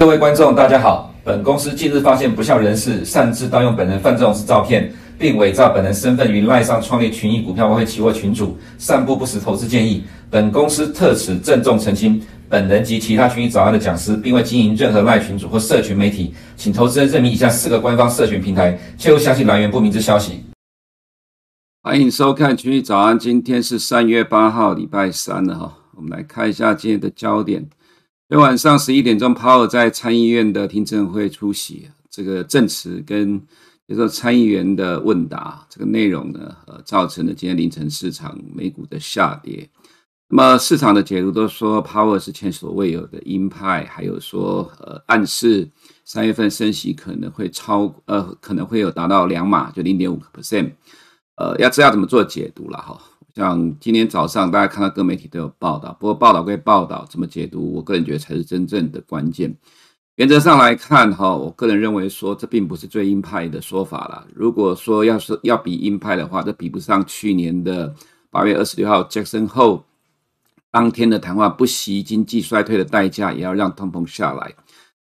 各位观众，大家好。本公司近日发现不肖人士擅自盗用本人范仲式照片，并伪造本人身份于赖上创立群益股票外汇期货群组，散布不实投资建议。本公司特此郑重澄清，本人及其他群益早安的讲师，并未经营任何赖群组或社群媒体，请投资人认明以下四个官方社群平台，切勿相信来源不明之消息。欢迎收看群益早安，今天是三月八号，礼拜三了哈。我们来看一下今天的焦点。昨天晚上十一点钟，鲍尔在参议院的听证会出席，这个证词跟接受参议员的问答，这个内容呢，呃，造成了今天凌晨市场美股的下跌。那么市场的解读都说，，Power 是前所未有的鹰派，还有说，呃，暗示三月份升息可能会超，呃，可能会有达到两码，就零点五个 percent。呃，要知道怎么做解读了哈。像今天早上，大家看到各媒体都有报道，不过报道归报道，怎么解读，我个人觉得才是真正的关键。原则上来看，哈，我个人认为说，这并不是最鹰派的说法了。如果说要是要比鹰派的话，这比不上去年的八月二十六号，Jackson Hole 当天的谈话，不惜经济衰退的代价，也要让通膨下来。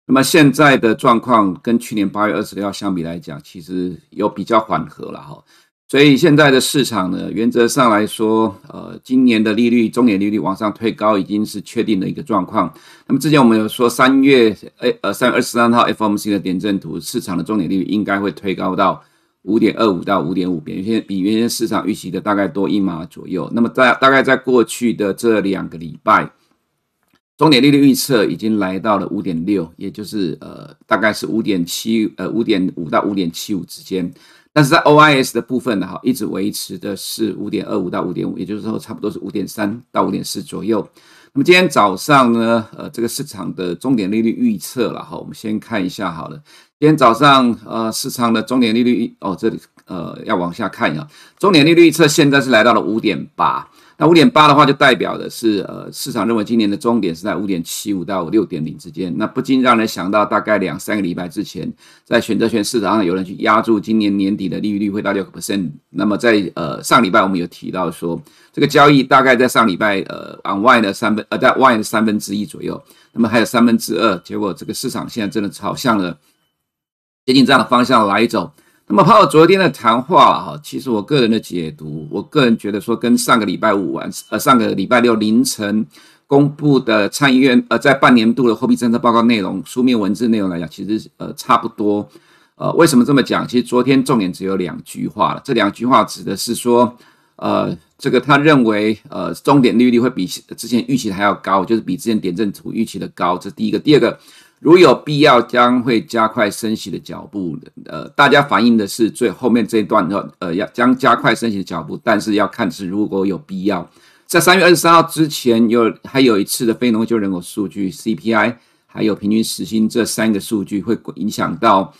那么现在的状况跟去年八月二十六号相比来讲，其实有比较缓和了，哈。所以现在的市场呢，原则上来说，呃，今年的利率，中点利率往上推高已经是确定的一个状况。那么之前我们有说，三月，诶，呃，三月二十三号 FOMC 的点阵图，市场的中点利率应该会推高到五点二五到五点五，比原先比原先市场预期的大概多一码左右。那么在大概在过去的这两个礼拜，终点利率预测已经来到了五点六，也就是呃，大概是五点七，呃，五点五到五点七五之间。但是在 OIS 的部分呢，哈，一直维持的是五点二五到五点五，也就是说差不多是五点三到五点四左右。那么今天早上呢，呃，这个市场的终点利率预测了哈，我们先看一下好了。今天早上，呃，市场的终点利率哦，这里呃要往下看啊，终点利率预测现在是来到了五点八。那五点八的话，就代表的是，呃，市场认为今年的终点是在五点七五到六点零之间。那不禁让人想到，大概两三个礼拜之前，在选择权市场上有人去压住今年年底的利率会到六个 percent。那么在呃上礼拜我们有提到说，这个交易大概在上礼拜呃 on Y 的三分呃在 Y 的三分之一左右，那么还有三分之二，结果这个市场现在真的朝向了接近这样的方向来走。那么，鲍尔昨天的谈话哈，其实我个人的解读，我个人觉得说，跟上个礼拜五晚呃上个礼拜六凌晨公布的参议院呃在半年度的货币政策报告内容书面文字内容来讲，其实呃差不多。呃，为什么这么讲？其实昨天重点只有两句话了。这两句话指的是说，呃，这个他认为呃终点利率会比之前预期还要高，就是比之前点阵图预期的高。这第一个，第二个。如有必要，将会加快升息的脚步。呃，大家反映的是最后面这一段的，呃，要将加快升息的脚步，但是要看是如果有必要，在三月二十三号之前有还有一次的非农就人口数据 CPI，还有平均时薪这三个数据会影响到。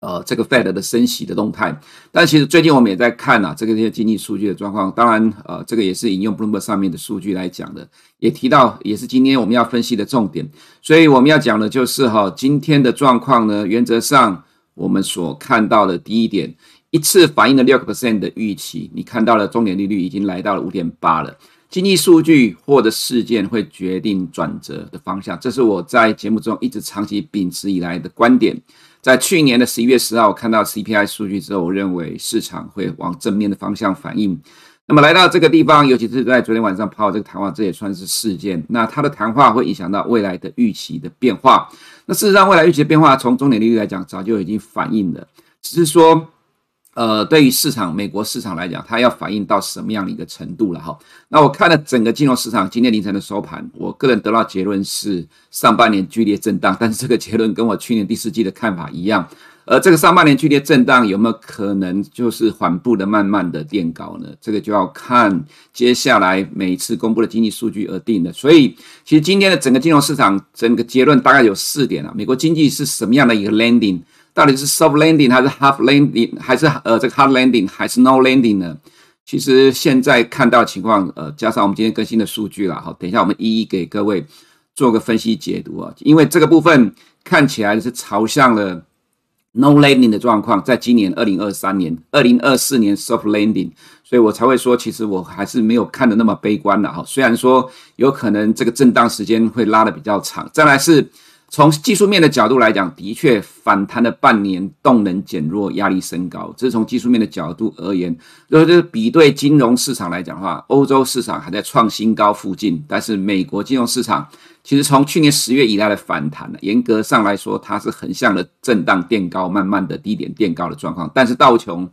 呃，这个 Fed 的升息的动态，但其实最近我们也在看啊，这个这些经济数据的状况。当然，呃，这个也是引用 Bloomberg 上面的数据来讲的，也提到，也是今天我们要分析的重点。所以我们要讲的就是哈，今天的状况呢，原则上我们所看到的第一点，一次反映了六个 percent 的预期，你看到了终点利率已经来到了五点八了。经济数据或者事件会决定转折的方向，这是我在节目中一直长期秉持以来的观点。在去年的十一月十号，我看到 CPI 数据之后，我认为市场会往正面的方向反应。那么来到这个地方，尤其是在昨天晚上抛这个谈话，这也算是事件。那他的谈话会影响到未来的预期的变化。那事实上，未来预期的变化从中点利率来讲，早就已经反映了，只是说。呃，对于市场，美国市场来讲，它要反映到什么样的一个程度了哈？那我看了整个金融市场今天凌晨的收盘，我个人得到结论是上半年剧烈震荡，但是这个结论跟我去年第四季的看法一样。而这个上半年剧烈震荡有没有可能就是缓步的、慢慢的垫高呢？这个就要看接下来每一次公布的经济数据而定的。所以，其实今天的整个金融市场整个结论大概有四点啊。美国经济是什么样的一个 landing？到底是 soft landing 还是 half landing 还是呃这个 hard landing 还是 no landing 呢？其实现在看到情况，呃，加上我们今天更新的数据了，哈，等一下我们一一给各位做个分析解读啊。因为这个部分看起来是朝向了 no landing 的状况，在今年二零二三年、二零二四年 soft landing，所以我才会说，其实我还是没有看的那么悲观的哈。虽然说有可能这个震荡时间会拉的比较长，再来是。从技术面的角度来讲，的确反弹了半年，动能减弱，压力升高。这是从技术面的角度而言。如果就是比对金融市场来讲的话，欧洲市场还在创新高附近，但是美国金融市场其实从去年十月以来的反弹呢，严格上来说，它是横向的震荡垫高，慢慢的低点垫高的状况。但是道琼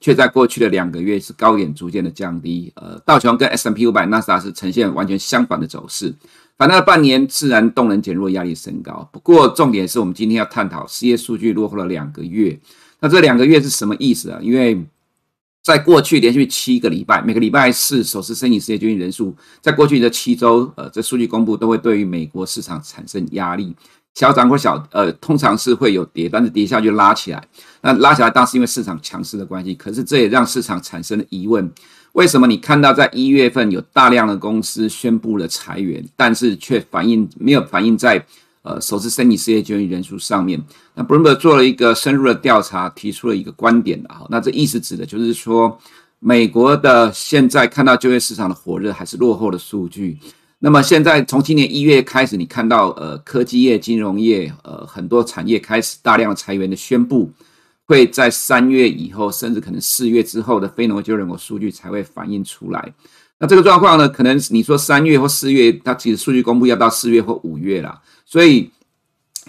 却在过去的两个月是高点逐渐的降低。呃，道琼跟 S M P 五百、纳斯达是呈现完全相反的走势。反弹了半年，自然动能减弱，压力升高。不过，重点是我们今天要探讨失业数据落后了两个月。那这两个月是什么意思啊？因为在过去连续七个礼拜，每个礼拜四首次申请失业救济人数，在过去的七周，呃，这数据公布都会对于美国市场产生压力，小涨或小，呃，通常是会有跌，但是跌下就拉起来。那拉起来当然是因为市场强势的关系，可是这也让市场产生了疑问。为什么你看到在一月份有大量的公司宣布了裁员，但是却反映没有反映在呃首次申请失业救济人数上面？那 Bloomberg 做了一个深入的调查，提出了一个观点的哈，那这意思指的就是说，美国的现在看到就业市场的火热还是落后的数据。那么现在从今年一月开始，你看到呃科技业、金融业呃很多产业开始大量裁员的宣布。会在三月以后，甚至可能四月之后的非农就业人口数据才会反映出来。那这个状况呢，可能你说三月或四月，它其实数据公布要到四月或五月了，所以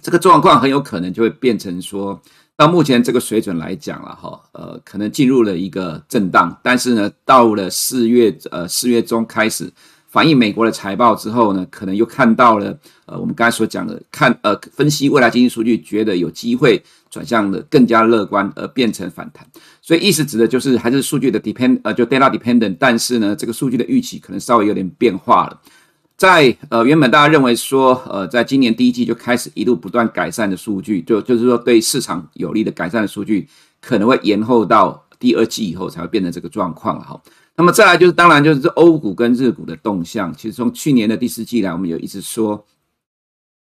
这个状况很有可能就会变成说，到目前这个水准来讲了哈，呃，可能进入了一个震荡，但是呢，到了四月呃四月中开始。反映美国的财报之后呢，可能又看到了呃，我们刚才所讲的看呃，分析未来经济数据，觉得有机会转向的更加乐观，而变成反弹。所以意思指的就是还是数据的 depend 呃，就 data dependent，但是呢，这个数据的预期可能稍微有点变化了。在呃，原本大家认为说呃，在今年第一季就开始一路不断改善的数据，就就是说对市场有利的改善的数据，可能会延后到第二季以后才会变成这个状况了哈。那么再来就是，当然就是欧股跟日股的动向。其实从去年的第四季来，我们有一直说，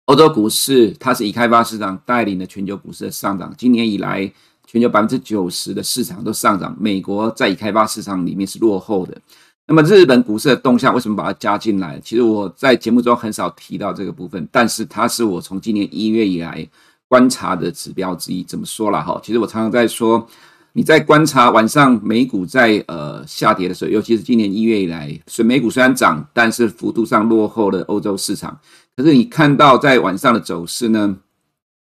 欧洲股市它是以开发市场带领了全球股市的上涨。今年以来，全球百分之九十的市场都上涨，美国在已开发市场里面是落后的。那么日本股市的动向为什么把它加进来？其实我在节目中很少提到这个部分，但是它是我从今年一月以来观察的指标之一。怎么说了哈？其实我常常在说。你在观察晚上美股在呃下跌的时候，尤其是今年一月以来，所以美股虽然涨，但是幅度上落后了欧洲市场。可是你看到在晚上的走势呢？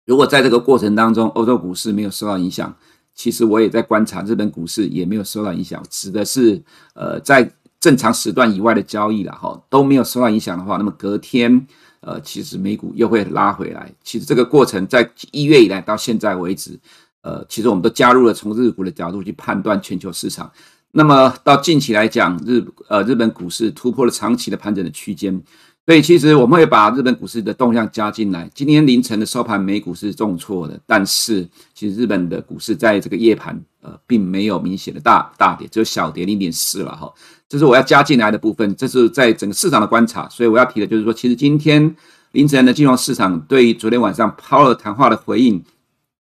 如果在这个过程当中，欧洲股市没有受到影响，其实我也在观察日本股市也没有受到影响。指的是呃在正常时段以外的交易了哈，都没有受到影响的话，那么隔天呃其实美股又会拉回来。其实这个过程在一月以来到现在为止。呃，其实我们都加入了从日股的角度去判断全球市场。那么到近期来讲，日呃日本股市突破了长期的盘整的区间，所以其实我们会把日本股市的动向加进来。今天凌晨的收盘，美股是重挫的，但是其实日本的股市在这个夜盘呃并没有明显的大大跌，只有小跌零点四了哈。这是我要加进来的部分，这是在整个市场的观察。所以我要提的就是说，其实今天凌晨的金融市场对于昨天晚上鲍尔谈话的回应。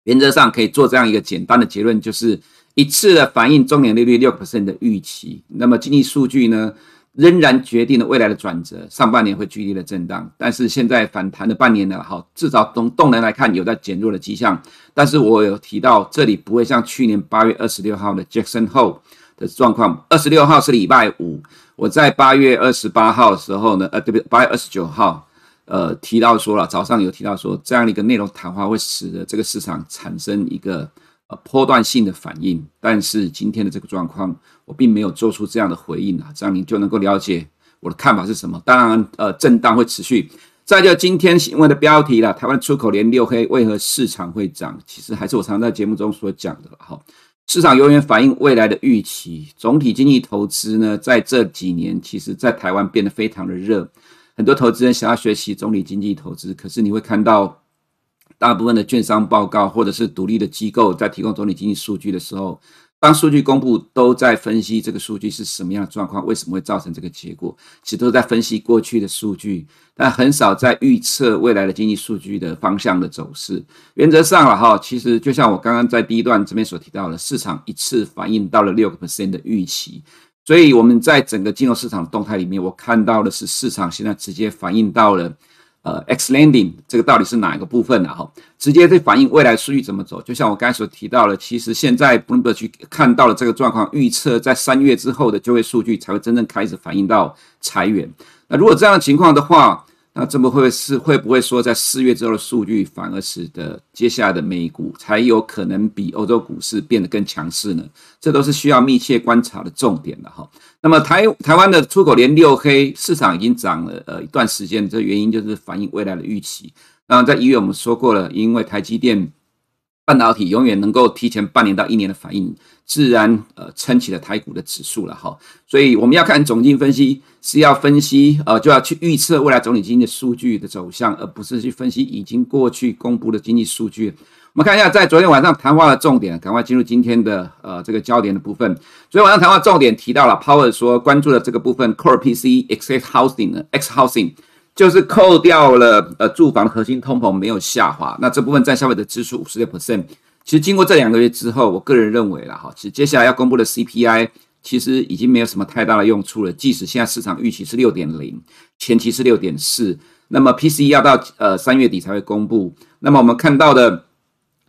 原则上可以做这样一个简单的结论，就是一次的反映中年利率六个 percent 的预期。那么经济数据呢，仍然决定了未来的转折。上半年会剧烈的震荡，但是现在反弹了半年了，好，至少从动能来看有在减弱的迹象。但是我有提到，这里不会像去年八月二十六号的 Jackson Hole 的状况。二十六号是礼拜五，我在八月二十八号的时候呢，呃，对不对？八月二十九号。呃，提到说了，早上有提到说，这样的一个内容谈话会使得这个市场产生一个呃波段性的反应。但是今天的这个状况，我并没有做出这样的回应啊，这样您就能够了解我的看法是什么。当然，呃，震荡会持续。再就今天新闻的标题了，台湾出口连六黑，为何市场会涨？其实还是我常常在节目中所讲的哈，市场永远反映未来的预期。总体经济投资呢，在这几年，其实在台湾变得非常的热。很多投资人想要学习总理经济投资，可是你会看到，大部分的券商报告或者是独立的机构在提供总理经济数据的时候，当数据公布，都在分析这个数据是什么样的状况，为什么会造成这个结果，其实都在分析过去的数据，但很少在预测未来的经济数据的方向的走势。原则上了哈，其实就像我刚刚在第一段这边所提到的，市场一次反映到了六个 percent 的预期。所以我们在整个金融市场动态里面，我看到的是市场现在直接反映到了，呃，X landing 这个到底是哪一个部分呢？哈，直接在反映未来数据怎么走。就像我刚才所提到的，其实现在 Bloomberg 去看到了这个状况，预测在三月之后的就业数据才会真正开始反映到裁员。那如果这样的情况的话，那这么会是会不会说，在四月之后的数据反而使得接下来的美股才有可能比欧洲股市变得更强势呢？这都是需要密切观察的重点的哈。那么台台湾的出口连六黑，市场已经涨了呃一段时间，这原因就是反映未来的预期。那在一月我们说过了，因为台积电。半导体永远能够提前半年到一年的反应，自然呃撑起了台股的指数了哈。所以我们要看总经分析，是要分析呃就要去预测未来总体经济数据的走向，而不是去分析已经过去公布的经济数据。我们看一下，在昨天晚上谈话的重点，赶快进入今天的呃这个焦点的部分。昨天晚上谈话重点提到了 Power 说关注的这个部分，Core PC、Excess Housing X Housing。就是扣掉了呃住房核心通膨没有下滑，那这部分占消费者支出五十六 percent。其实经过这两个月之后，我个人认为了哈，其实接下来要公布的 CPI 其实已经没有什么太大的用处了。即使现在市场预期是六点零，前期是六点四，那么 PCE 要到呃三月底才会公布。那么我们看到的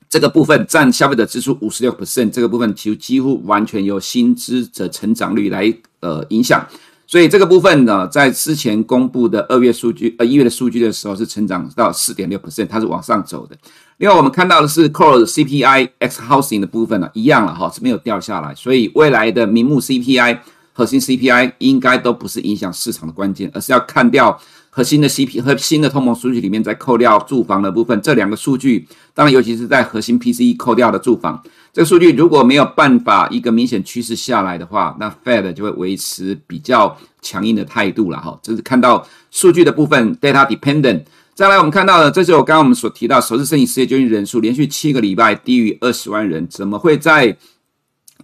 这个部分占消费者支出五十六 percent，这个部分其实几乎完全由薪资的成长率来呃影响。所以这个部分呢，在之前公布的二月数据，呃一月的数据的时候是成长到四点六 percent，它是往上走的。另外我们看到的是 Core CPI X Housing 的部分呢，一样了哈，是没有掉下来。所以未来的名目 CPI、核心 CPI 应该都不是影响市场的关键，而是要看掉。核心的 CP 和新的通膨数据里面再扣掉住房的部分，这两个数据，当然尤其是在核心 PCE 扣掉的住房这个数据，如果没有办法一个明显趋势下来的话，那 Fed 就会维持比较强硬的态度了哈。这是看到数据的部分，data dependent。再来，我们看到的，这是我刚刚我们所提到，首次申请失业救济人数连续七个礼拜低于二十万人，怎么会在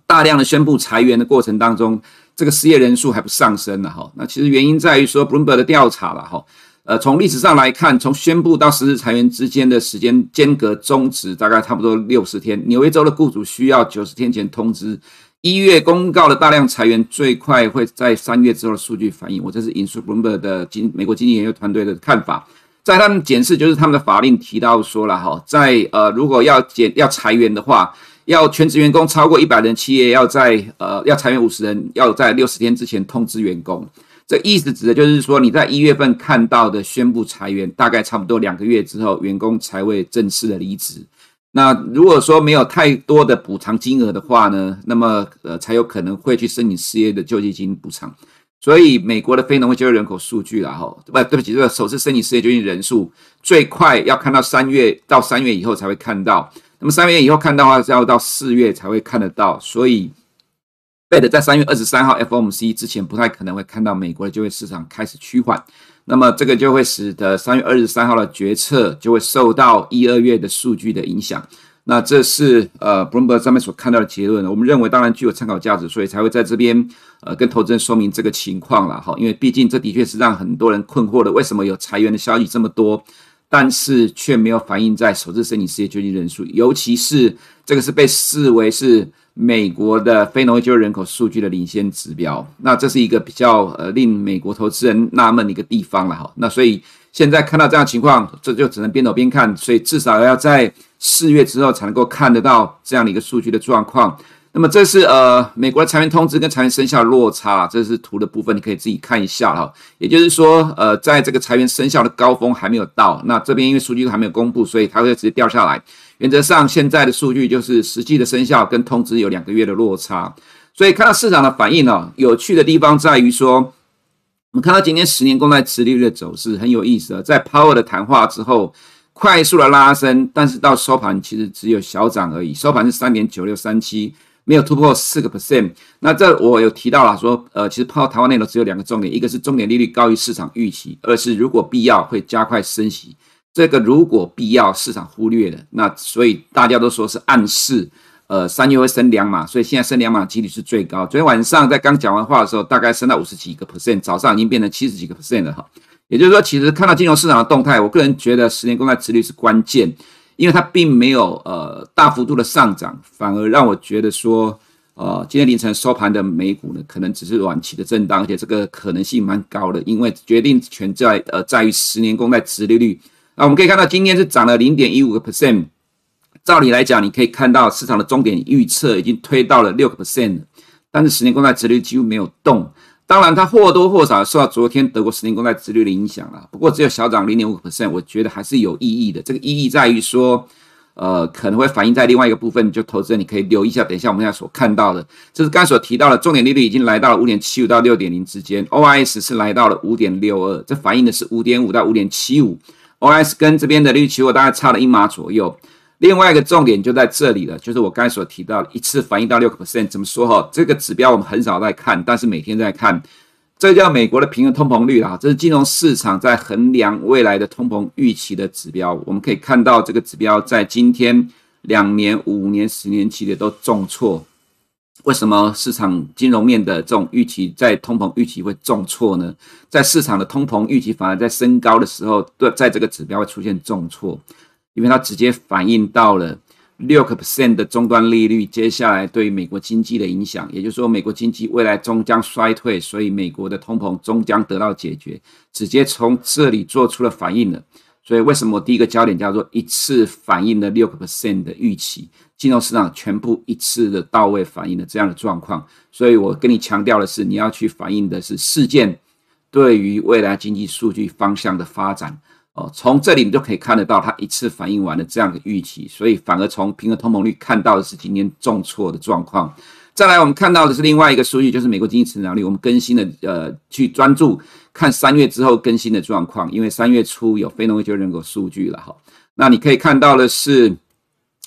大量的宣布裁员的过程当中？这个失业人数还不上升了哈，那其实原因在于说，Bloomberg 的调查了哈，呃，从历史上来看，从宣布到实施裁员之间的时间间隔中值大概差不多六十天。纽约州的雇主需要九十天前通知，一月公告的大量裁员最快会在三月之后的数据反映。我这是引述 Bloomberg 的经美国经济研究团队的看法，在他们检视就是他们的法令提到说了哈，在呃如果要减要裁员的话。要全职员工超过一百人，企业要在呃要裁员五十人，要在六十天之前通知员工。这意思指的就是说，你在一月份看到的宣布裁员，大概差不多两个月之后，员工才会正式的离职。那如果说没有太多的补偿金额的话呢，那么呃才有可能会去申请失业的救济金补偿。所以美国的非农业就业人口数据啦，哈，不对不起，这个首次申请失业救济人数最快要看到三月到三月以后才会看到。那么三月以后看到的话，是要到四月才会看得到，所以，Fed 在三月二十三号 FOMC 之前不太可能会看到美国的就业市场开始趋缓，那么这个就会使得三月二十三号的决策就会受到一二月的数据的影响。那这是呃 Bloomberg 上面所看到的结论，我们认为当然具有参考价值，所以才会在这边呃跟投资人说明这个情况了哈，因为毕竟这的确是让很多人困惑的，为什么有裁员的消息这么多？但是却没有反映在首次申请失业救济人数，尤其是这个是被视为是美国的非农业就业人口数据的领先指标。那这是一个比较呃令美国投资人纳闷的一个地方了哈。那所以现在看到这样情况，这就只能边走边看，所以至少要在四月之后才能够看得到这样的一个数据的状况。那么这是呃美国的裁员通知跟裁员生效的落差，这是图的部分，你可以自己看一下哈。也就是说，呃，在这个裁员生效的高峰还没有到，那这边因为数据还没有公布，所以它会直接掉下来。原则上，现在的数据就是实际的生效跟通知有两个月的落差，所以看到市场的反应呢，有趣的地方在于说，我们看到今天十年公债殖利率的走势很有意思啊，在 Power 的谈话之后快速的拉升，但是到收盘其实只有小涨而已，收盘是三点九六三七。没有突破四个 percent，那这我有提到了说，呃，其实抛台湾内容只有两个重点，一个是重点利率高于市场预期，二是如果必要会加快升息。这个如果必要市场忽略了，那所以大家都说是暗示，呃，三月会升两码，所以现在升两码几率是最高。昨天晚上在刚讲完话的时候，大概升到五十几个 percent，早上已经变成七十几个 percent 了哈。也就是说，其实看到金融市场的动态，我个人觉得十年公债殖率是关键。因为它并没有呃大幅度的上涨，反而让我觉得说，呃，今天凌晨收盘的美股呢，可能只是短期的震荡，而且这个可能性蛮高的，因为决定权在呃在于十年公债殖利率。那我们可以看到，今天是涨了零点一五个 percent。照理来讲，你可以看到市场的终点预测已经推到了六个 percent，但是十年公债殖率几乎没有动。当然，它或多或少受到昨天德国十年公债殖利率的影响了，不过只有小涨零点五 percent，我觉得还是有意义的。这个意义在于说。呃，可能会反映在另外一个部分，就投资人你可以留意一下。等一下我们现在所看到的，这是刚才所提到的，重点利率已经来到了五点七五到六点零之间，OIS 是来到了五点六二，这反映的是五点五到五点七五，OIS 跟这边的利率期货大概差了一码左右。另外一个重点就在这里了，就是我刚才所提到的，一次反映到六个 percent，怎么说哈？这个指标我们很少在看，但是每天在看。这叫美国的平衡通膨率啊，这是金融市场在衡量未来的通膨预期的指标。我们可以看到，这个指标在今天两年、五年、十年期的都重挫。为什么市场金融面的这种预期在通膨预期会重挫呢？在市场的通膨预期反而在升高的时候，对，在这个指标会出现重挫，因为它直接反映到了。六个 percent 的终端利率，接下来对于美国经济的影响，也就是说，美国经济未来终将衰退，所以美国的通膨终将得到解决，直接从这里做出了反应了。所以，为什么我第一个焦点叫做一次反映了六个 percent 的预期，金融市场全部一次的到位反映了这样的状况。所以我跟你强调的是，你要去反映的是事件对于未来经济数据方向的发展。哦，从这里你就可以看得到，它一次反映完了这样的预期，所以反而从平衡通膨率看到的是今天重挫的状况。再来，我们看到的是另外一个数据，就是美国经济成长率。我们更新的呃，去专注看三月之后更新的状况，因为三月初有非农业就业人口数据了哈。那你可以看到的是，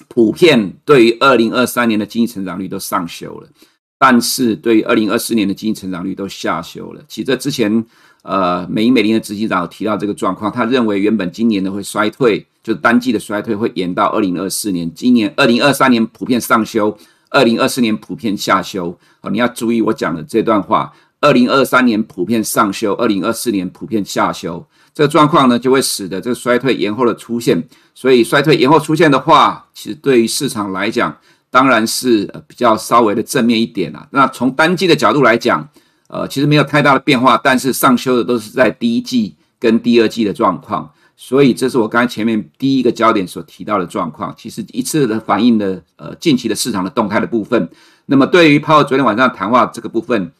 普遍对于二零二三年的经济成长率都上修了，但是对于二零二四年的经济成长率都下修了。其实这之前。呃，美银美林的执行长提到这个状况，他认为原本今年的会衰退，就是单季的衰退会延到二零二四年，今年二零二三年普遍上修，二零二四年普遍下修。哦，你要注意我讲的这段话，二零二三年普遍上修，二零二四年普遍下修，这个状况呢就会使得这个衰退延后的出现。所以衰退延后出现的话，其实对于市场来讲，当然是比较稍微的正面一点啦。那从单季的角度来讲，呃，其实没有太大的变化，但是上修的都是在第一季跟第二季的状况，所以这是我刚才前面第一个焦点所提到的状况。其实一次的反映的呃近期的市场的动态的部分，那么对于泡昨天晚上谈话这个部分，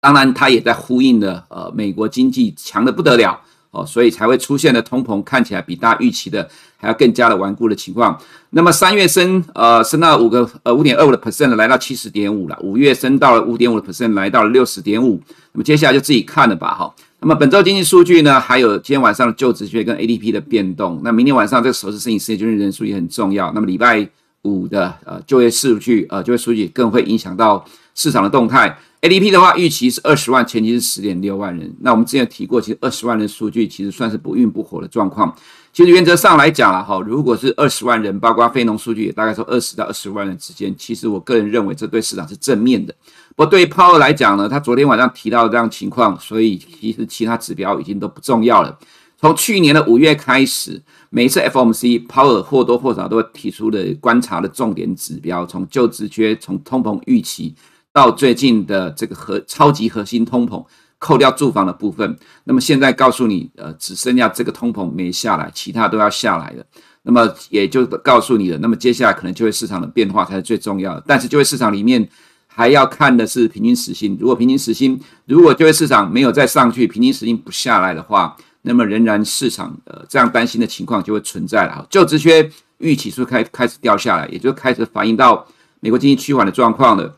当然他也在呼应的呃美国经济强的不得了。哦，所以才会出现的通膨看起来比大家预期的还要更加的顽固的情况。那么三月升，呃，升到五个呃五点二五的 percent 来到七十点五了。五月升到了五点五的 percent，来到了六十点五。那么接下来就自己看了吧，哈。那么本周经济数据呢，还有今天晚上的就职缺跟 ADP 的变动。那明天晚上这个首次申请失业救济人数也很重要。那么礼拜五的呃就业数据，呃就业数据更会影响到市场的动态。ADP 的话，预期是二十万，前期是十点六万人。那我们之前提过，其实二十万人数据其实算是不温不火的状况。其实原则上来讲了哈，如果是二十万人，包括非农数据也大概说二十到二十万人之间，其实我个人认为这对市场是正面的。不过对于 Power 来讲呢，他昨天晚上提到的这样情况，所以其实其他指标已经都不重要了。从去年的五月开始，每一次 FOMC Power 或多或少都会提出的观察的重点指标，从就职缺，从通膨预期。到最近的这个核超级核心通膨，扣掉住房的部分，那么现在告诉你，呃，只剩下这个通膨没下来，其他都要下来了。那么也就告诉你了，那么接下来可能就业市场的变化才是最重要的。但是就业市场里面还要看的是平均时薪，如果平均时薪如果就业市场没有再上去，平均时薪不下来的话，那么仍然市场呃这样担心的情况就会存在了。就职缺预期是开开始掉下来，也就开始反映到美国经济趋缓的状况了。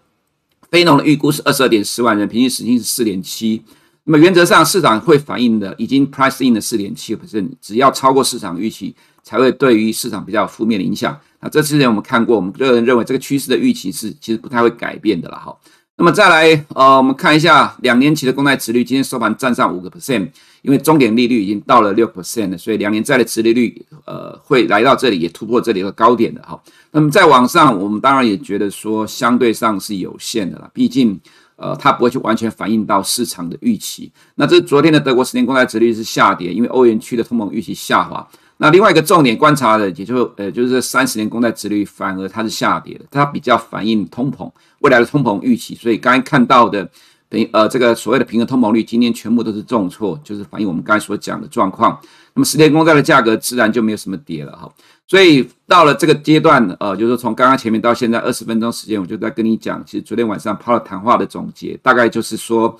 非农的预估是二十二点四万人，平均时薪是四点七。那么原则上市场会反映的已经 price in 的四点七百分只要超过市场预期，才会对于市场比较负面的影响。那这之前我们看过，我们个人认为这个趋势的预期是其实不太会改变的了哈。那么再来，呃，我们看一下两年期的公债殖率，今天收盘站上五个 percent，因为终点利率已经到了六 percent 了，所以两年债的殖利率，呃，会来到这里，也突破这里的高点的哈。那么再往上，我们当然也觉得说相对上是有限的啦，毕竟，呃，它不会去完全反映到市场的预期。那这昨天的德国十年公债殖率是下跌，因为欧元区的通膨预期下滑。那另外一个重点观察的，也就呃就是三十年公债殖率反而它是下跌的，它比较反映通膨未来的通膨预期。所以刚才看到的等于呃这个所谓的平衡通膨率，今天全部都是重挫，就是反映我们刚才所讲的状况。那么十年公债的价格自然就没有什么跌了哈。所以到了这个阶段，呃，就是从刚刚前面到现在二十分钟时间，我就在跟你讲，其实昨天晚上抛了谈话的总结，大概就是说。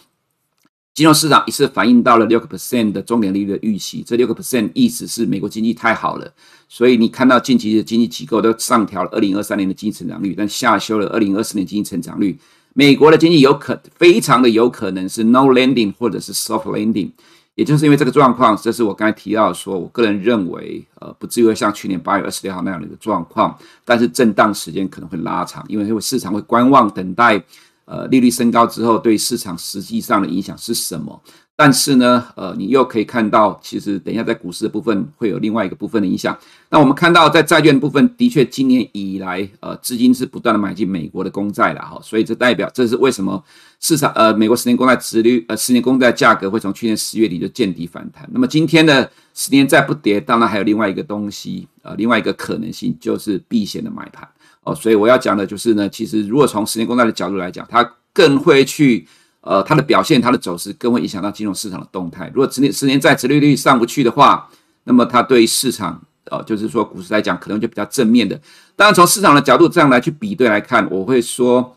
金融市场一次反映到了六个 percent 的重点利率的预期，这六个 percent 意思是美国经济太好了，所以你看到近期的经济机构都上调了二零二三年的经济成长率，但下修了二零二四年经济成长率。美国的经济有可非常的有可能是 no landing 或者是 soft landing，也就是因为这个状况，这是我刚才提到说，我个人认为，呃，不至于像去年八月二十六号那样的一个状况，但是震荡时间可能会拉长，因为市场会观望等待。呃，利率升高之后，对市场实际上的影响是什么？但是呢，呃，你又可以看到，其实等一下在股市的部分会有另外一个部分的影响。那我们看到，在债券部分，的确今年以来，呃，资金是不断的买进美国的公债了哈，所以这代表这是为什么市场呃，美国十年公债殖率呃，十年公债价格会从去年十月底就见底反弹。那么今天的十年债不跌，当然还有另外一个东西，呃，另外一个可能性就是避险的买盘。哦，所以我要讲的就是呢，其实如果从十年公债的角度来讲，它更会去，呃，它的表现、它的走势更会影响到金融市场的动态。如果十年十年债殖利率上不去的话，那么它对市场，呃，就是说股市来讲，可能就比较正面的。当然，从市场的角度这样来去比对来看，我会说，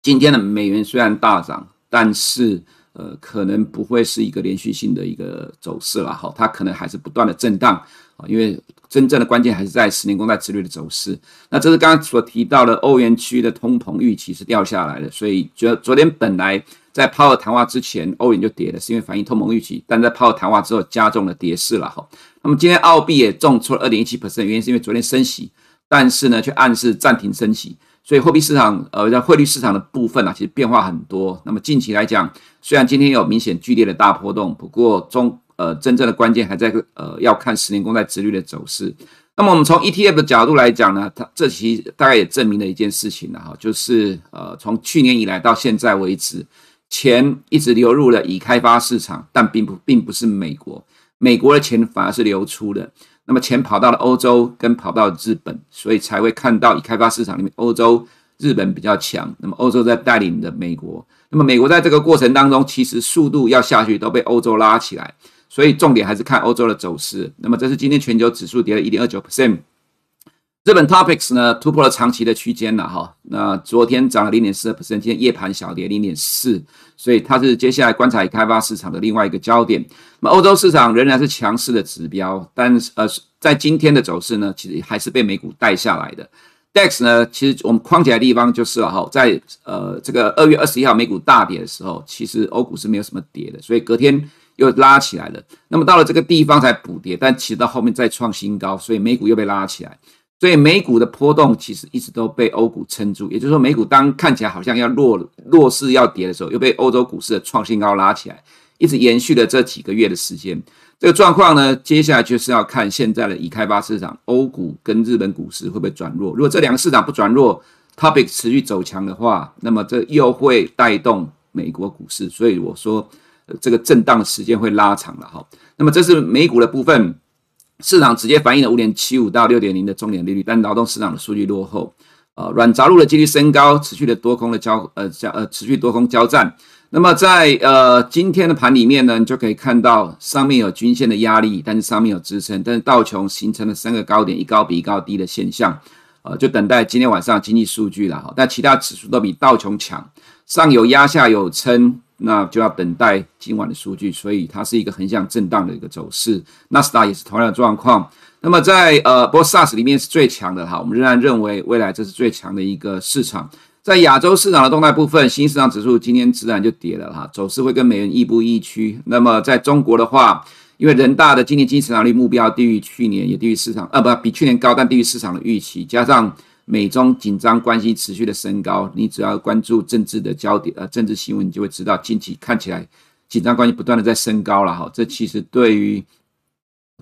今天的美元虽然大涨，但是呃，可能不会是一个连续性的一个走势了哈，它可能还是不断的震荡啊，因为。真正的关键还是在十年公债殖率的走势。那这是刚刚所提到的欧元区的通膨预期是掉下来的，所以昨昨天本来在鲍尔谈话之前，欧元就跌了，是因为反映通膨预期。但在鲍尔谈话之后，加重了跌势了哈。那么今天澳币也重出了二点一七 percent，原因是因为昨天升息，但是呢却暗示暂停升息，所以货币市场呃在汇率市场的部分啊，其实变化很多。那么近期来讲，虽然今天有明显剧烈的大波动，不过中。呃，真正的关键还在呃，要看十年公债殖率的走势。那么我们从 ETF 的角度来讲呢，它这其实大概也证明了一件事情了哈，就是呃，从去年以来到现在为止，钱一直流入了已开发市场，但并不并不是美国，美国的钱反而是流出的。那么钱跑到了欧洲跟跑到日本，所以才会看到已开发市场里面欧洲、日本比较强，那么欧洲在带领着美国，那么美国在这个过程当中，其实速度要下去都被欧洲拉起来。所以重点还是看欧洲的走势。那么这是今天全球指数跌了一点二九 percent。日本 Topix 呢突破了长期的区间了哈。那昨天涨了零点四 percent，今天夜盘小跌零点四。所以它是接下来观察开发市场的另外一个焦点。那么欧洲市场仍然是强势的指标，但是呃在今天的走势呢，其实还是被美股带下来的。DAX 呢，其实我们框起来的地方就是了哈，在呃这个二月二十一号美股大跌的时候，其实欧股是没有什么跌的，所以隔天。又拉起来了，那么到了这个地方才补跌，但其实到后面再创新高，所以美股又被拉起来。所以美股的波动其实一直都被欧股撑住，也就是说，美股当看起来好像要弱弱势要跌的时候，又被欧洲股市的创新高拉起来，一直延续了这几个月的时间。这个状况呢，接下来就是要看现在的已开发市场，欧股跟日本股市会不会转弱。如果这两个市场不转弱，Topic 持续走强的话，那么这又会带动美国股市。所以我说。这个震荡的时间会拉长了哈，那么这是美股的部分，市场直接反映了五点七五到六点零的终点利率，但劳动市场的数据落后，呃，软着陆的几率升高，持续的多空的交呃交呃持续多空交战。那么在呃今天的盘里面呢，你就可以看到上面有均线的压力，但是上面有支撑，但是道琼形成了三个高点，一高比一高低的现象，呃，就等待今天晚上经济数据了哈，但其他指数都比道琼强，上有压下有撑。那就要等待今晚的数据，所以它是一个横向震荡的一个走势。纳斯达也是同样的状况。那么在呃，不过 SARS 里面是最强的哈，我们仍然认为未来这是最强的一个市场。在亚洲市场的动态部分，新市场指数今天自然就跌了哈，走势会跟美元亦步亦趋。那么在中国的话，因为人大的今年经济成长率目标低于去年，也低于市场，呃，不，比去年高，但低于市场的预期，加上。美中紧张关系持续的升高，你只要关注政治的焦点，呃，政治新闻，你就会知道近期看起来紧张关系不断的在升高了哈。这其实对于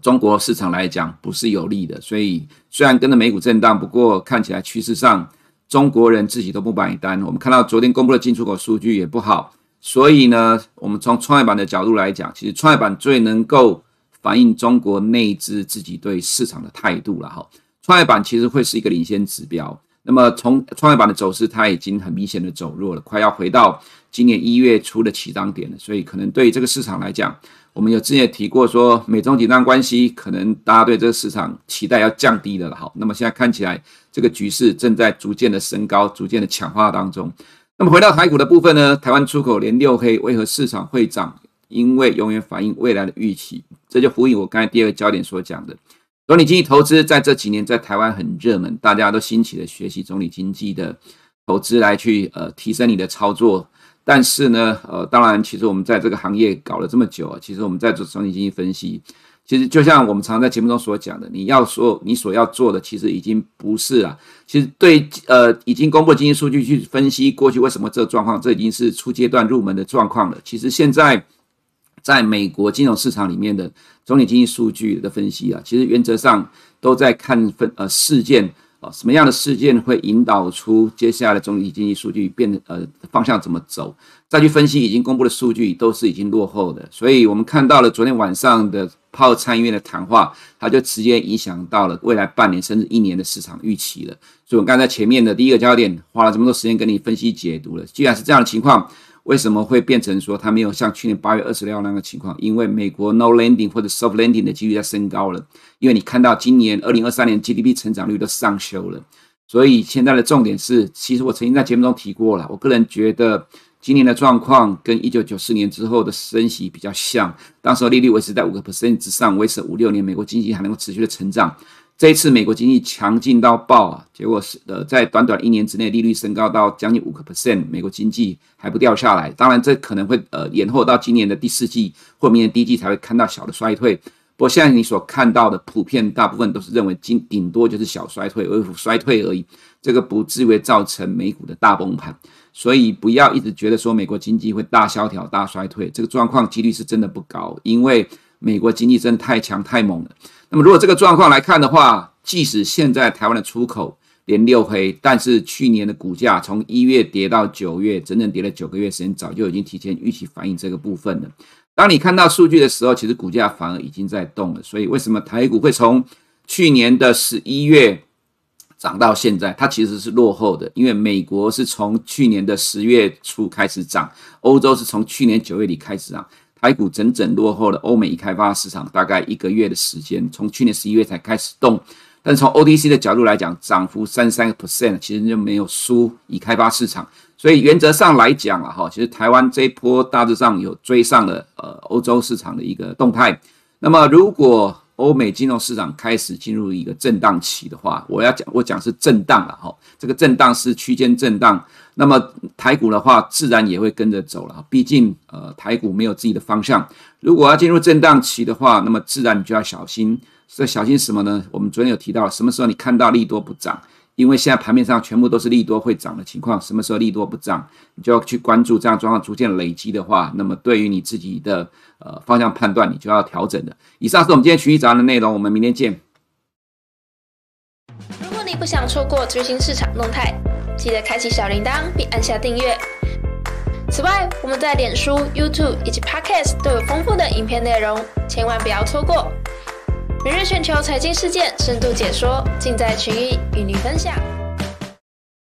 中国市场来讲不是有利的，所以虽然跟着美股震荡，不过看起来趋势上中国人自己都不买单。我们看到昨天公布的进出口数据也不好，所以呢，我们从创业板的角度来讲，其实创业板最能够反映中国内资自己对市场的态度了哈。创业板其实会是一个领先指标。那么从创业板的走势，它已经很明显的走弱了，快要回到今年一月初的起涨点了。所以可能对于这个市场来讲，我们有之前也提过说，美中紧张关系可能大家对这个市场期待要降低了了。好，那么现在看起来这个局势正在逐渐的升高，逐渐的强化当中。那么回到台股的部分呢，台湾出口连六黑，为何市场会涨？因为永远反映未来的预期，这就呼应我刚才第二个焦点所讲的。总理经济投资在这几年在台湾很热门，大家都兴起的学习总理经济的投资来去呃提升你的操作。但是呢，呃，当然，其实我们在这个行业搞了这么久啊，其实我们在做总体经济分析，其实就像我们常在节目中所讲的，你要说你所要做的，其实已经不是啊。其实对呃已经公布经济数据去分析过去为什么这状况，这已经是初阶段入门的状况了。其实现在。在美国金融市场里面的总体经济数据的分析啊，其实原则上都在看分呃事件啊，什么样的事件会引导出接下来的总体经济数据变呃方向怎么走，再去分析已经公布的数据都是已经落后的，所以我们看到了昨天晚上的泡参议院的谈话，它就直接影响到了未来半年甚至一年的市场预期了。所以我刚才前面的第一个焦点花了这么多时间跟你分析解读了，既然是这样的情况。为什么会变成说它没有像去年八月二十六号那个情况？因为美国 no landing 或者 soft landing 的几率在升高了。因为你看到今年二零二三年 GDP 成长率都上修了，所以现在的重点是，其实我曾经在节目中提过了。我个人觉得今年的状况跟一九九四年之后的升息比较像，当时利率维持在五个 percent 之上，维持五六年，美国经济还能够持续的成长。这次美国经济强劲到爆啊，结果是呃，在短短一年之内，利率升高到将近五个 percent，美国经济还不掉下来。当然，这可能会呃延后到今年的第四季或明年第一季才会看到小的衰退。不过现在你所看到的普遍大部分都是认为今顶多就是小衰退、微幅衰退而已，这个不至于造成美股的大崩盘。所以不要一直觉得说美国经济会大萧条、大衰退，这个状况几率是真的不高，因为美国经济真的太强太猛了。那么，如果这个状况来看的话，即使现在台湾的出口连六黑，但是去年的股价从一月跌到九月，整整跌了九个月时间，早就已经提前预期反映这个部分了。当你看到数据的时候，其实股价反而已经在动了。所以，为什么台股会从去年的十一月涨到现在？它其实是落后的，因为美国是从去年的十月初开始涨，欧洲是从去年九月底开始涨。台股整整落后了欧美已开发市场大概一个月的时间，从去年十一月才开始动。但是从 OTC 的角度来讲，涨幅三十三个 percent，其实就没有输已开发市场。所以原则上来讲啊，哈，其实台湾这一波大致上有追上了呃欧洲市场的一个动态。那么如果欧美金融市场开始进入一个震荡期的话，我要讲，我讲是震荡了哈，这个震荡是区间震荡。那么台股的话，自然也会跟着走了。毕竟，呃，台股没有自己的方向。如果要进入震荡期的话，那么自然你就要小心。这小心什么呢？我们昨天有提到，什么时候你看到利多不涨？因为现在盘面上全部都是利多会涨的情况。什么时候利多不涨，你就要去关注这样状况逐渐累积的话，那么对于你自己的呃方向判断，你就要调整的。以上是我们今天群益早安的内容，我们明天见。如果你不想错过最新市场动态，记得开启小铃铛并按下订阅。此外，我们在脸书、YouTube 以及 Podcast 都有丰富的影片内容，千万不要错过。每日全球财经事件深度解说，尽在群益与你分享。